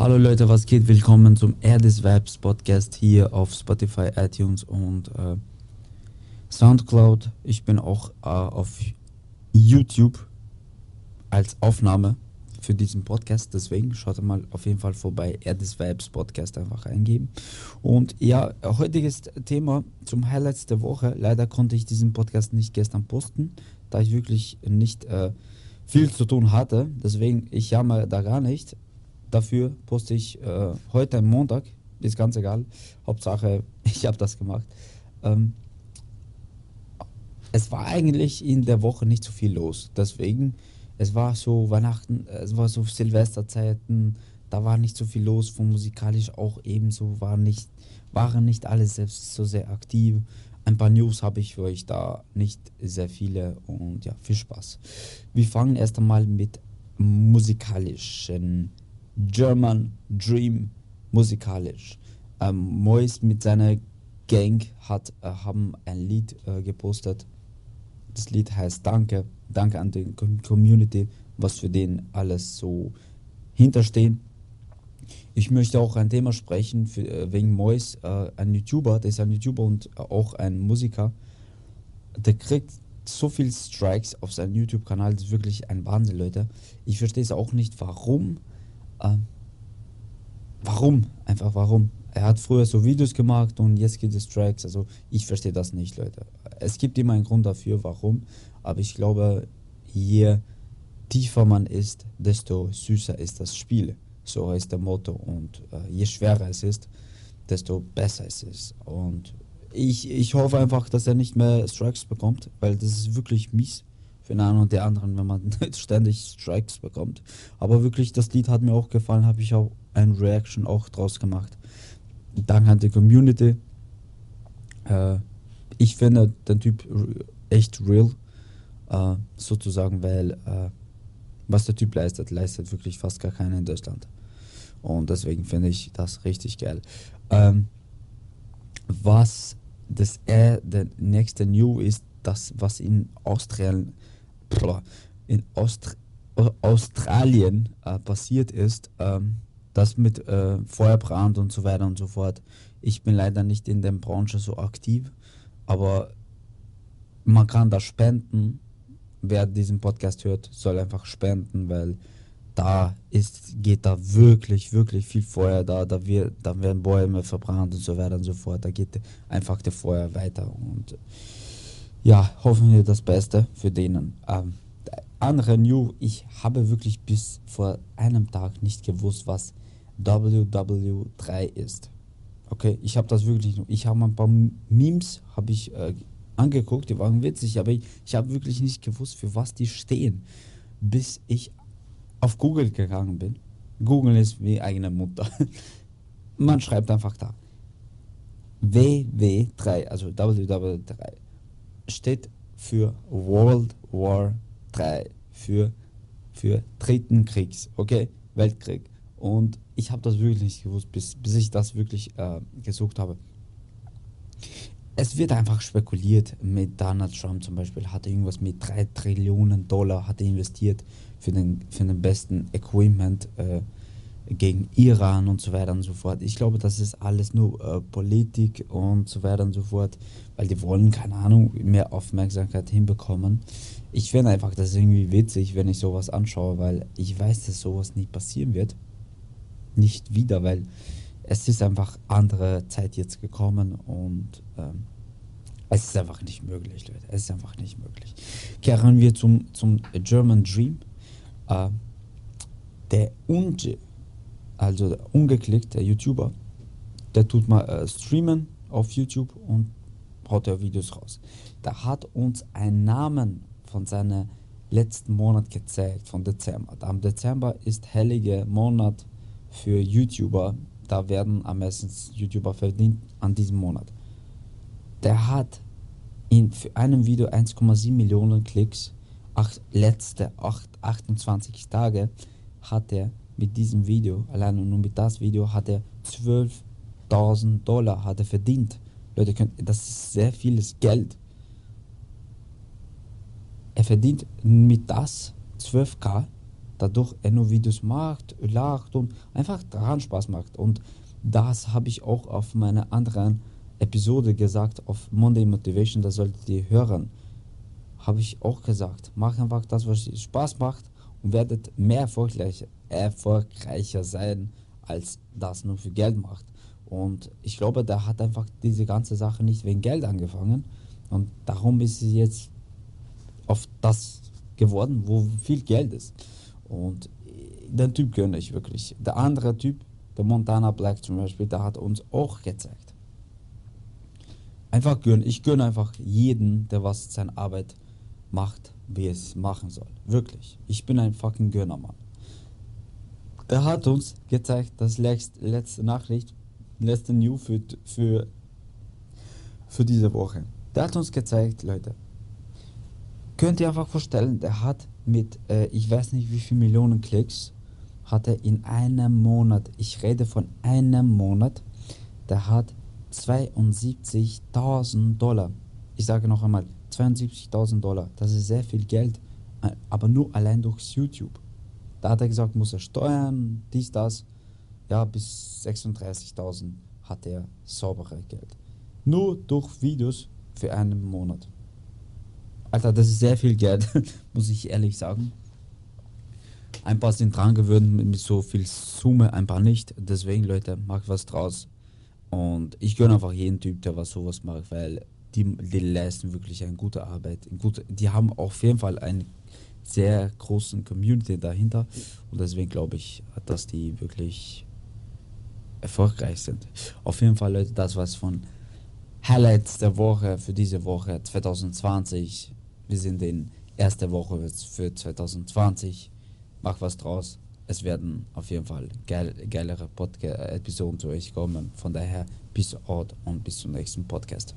Hallo Leute, was geht? Willkommen zum Air des Vibes Podcast hier auf Spotify, iTunes und äh, Soundcloud. Ich bin auch äh, auf YouTube als Aufnahme für diesen Podcast. Deswegen schaut mal auf jeden Fall vorbei. Air des Vibes Podcast einfach eingeben. Und ja, heutiges Thema zum Highlights der Woche. Leider konnte ich diesen Podcast nicht gestern posten, da ich wirklich nicht äh, viel zu tun hatte. Deswegen, ich jammer da gar nicht. Dafür poste ich äh, heute Montag, ist ganz egal. Hauptsache, ich habe das gemacht. Ähm, es war eigentlich in der Woche nicht so viel los. Deswegen, es war so Weihnachten, es war so Silvesterzeiten, da war nicht so viel los. Von musikalisch auch ebenso war nicht, waren nicht alle selbst so sehr aktiv. Ein paar News habe ich für euch da, nicht sehr viele und ja, viel Spaß. Wir fangen erst einmal mit musikalischen German Dream musikalisch. Ähm, Mois mit seiner Gang hat, äh, haben ein Lied äh, gepostet. Das Lied heißt Danke. Danke an die Community, was für den alles so hinterstehen. Ich möchte auch ein Thema sprechen für, äh, wegen Mois, äh, ein YouTuber, der ist ein YouTuber und auch ein Musiker. Der kriegt so viele Strikes auf seinem YouTube-Kanal, das ist wirklich ein Wahnsinn, Leute. Ich verstehe es auch nicht, warum ähm, warum? Einfach warum? Er hat früher so Videos gemacht und jetzt gibt es Tracks. Also ich verstehe das nicht, Leute. Es gibt immer einen Grund dafür, warum. Aber ich glaube, je tiefer man ist, desto süßer ist das Spiel. So heißt der Motto. Und äh, je schwerer es ist, desto besser es ist. Und ich, ich hoffe einfach, dass er nicht mehr Strikes bekommt, weil das ist wirklich mies für den einen und der anderen, wenn man ständig Strikes bekommt. Aber wirklich, das Lied hat mir auch gefallen, habe ich auch ein Reaction auch draus gemacht. Danke an die Community. Äh, ich finde den Typ echt real, äh, sozusagen, weil äh, was der Typ leistet, leistet wirklich fast gar keiner in Deutschland. Und deswegen finde ich das richtig geil. Ähm, was das äh, der nächste New ist, das was in Australien in Aust Australien äh, passiert ist, ähm, das mit äh, Feuerbrand und so weiter und so fort. Ich bin leider nicht in der Branche so aktiv, aber man kann da spenden. Wer diesen Podcast hört, soll einfach spenden, weil da ist, geht da wirklich, wirklich viel Feuer da, da, wird, da werden Bäume verbrannt und so weiter und so fort. Da geht einfach der Feuer weiter und ja, hoffen wir das Beste für denen. Ähm, andere New, ich habe wirklich bis vor einem Tag nicht gewusst, was WW3 ist. Okay, ich habe das wirklich, ich habe ein paar Memes habe ich äh, angeguckt, die waren witzig, aber ich, ich habe wirklich nicht gewusst, für was die stehen, bis ich auf Google gegangen bin. Google ist wie eigene Mutter. Man schreibt einfach da. WW3, also WW3 steht für World War 3, für, für Dritten Kriegs, okay? Weltkrieg. Und ich habe das wirklich nicht gewusst, bis, bis ich das wirklich äh, gesucht habe. Es wird einfach spekuliert mit Donald Trump zum Beispiel, hat irgendwas mit 3 Trillionen Dollar hat investiert für den, für den besten Equipment äh, gegen Iran und so weiter und so fort. Ich glaube, das ist alles nur äh, Politik und so weiter und so fort, weil die wollen, keine Ahnung, mehr Aufmerksamkeit hinbekommen. Ich finde einfach, das ist irgendwie witzig, wenn ich sowas anschaue, weil ich weiß, dass sowas nicht passieren wird. Nicht wieder, weil es ist einfach andere Zeit jetzt gekommen und ähm, es ist einfach nicht möglich, Leute. Es ist einfach nicht möglich. Kehren wir zum, zum German Dream. Äh, der Unge also ungeklickt, der YouTuber, der tut mal äh, streamen auf YouTube und haut ja Videos raus. Da hat uns einen Namen von seinem letzten Monat gezeigt, von Dezember. Am Dezember ist hellige Monat für YouTuber. Da werden am meisten YouTuber verdient an diesem Monat. Der hat in für einem Video 1,7 Millionen Klicks. Ach, letzte 8, 28 Tage hat er mit diesem Video, allein nur mit das Video, hat er 12.000 Dollar hat er verdient. Leute, das ist sehr vieles Geld. Er verdient mit das 12k dadurch er nur Videos macht, lacht und einfach daran Spaß macht. Und das habe ich auch auf meiner anderen Episode gesagt, auf Monday Motivation, da solltet ihr hören. Habe ich auch gesagt, mach einfach das, was Spaß macht und werdet mehr erfolgreich, erfolgreicher sein, als das nur für Geld macht. Und ich glaube, der hat einfach diese ganze Sache nicht wegen Geld angefangen. Und darum ist sie jetzt auf das geworden, wo viel Geld ist. Und den Typ gönne ich wirklich. Der andere Typ, der Montana Black zum Beispiel, der hat uns auch gezeigt. Einfach gönnen. Ich gönne einfach jeden, der was seine Arbeit macht, wie es machen soll. Wirklich. Ich bin ein fucking Gönnermann. Er hat uns gezeigt, das letzte, letzte Nachricht, letzte News für, für, für diese Woche. Der hat uns gezeigt, Leute. Könnt ihr einfach vorstellen, der hat mit, äh, ich weiß nicht wie viele Millionen Klicks, hat er in einem Monat, ich rede von einem Monat, der hat 72.000 Dollar. Ich sage noch einmal, 72.000 Dollar. Das ist sehr viel Geld, äh, aber nur allein durch YouTube. Da hat er gesagt, muss er steuern, dies, das. Ja, bis 36.000 hat er saubere Geld. Nur durch Videos für einen Monat. Alter, das ist sehr viel Geld, muss ich ehrlich sagen. Ein paar sind dran gewöhnt mit so viel Summe, ein paar nicht. Deswegen, Leute, macht was draus. Und ich gönne einfach jeden Typ, der was sowas macht, weil die, die leisten wirklich eine gute Arbeit. Die haben auf jeden Fall einen sehr großen Community dahinter. Und deswegen glaube ich, dass die wirklich erfolgreich sind. Auf jeden Fall, Leute, das was von Highlights der Woche für diese Woche 2020. Wir sind in erster Woche für 2020. Mach was draus es werden auf jeden Fall geil, geilere Podcast-Episoden zu euch kommen. Von daher, bis out und bis zum nächsten Podcast.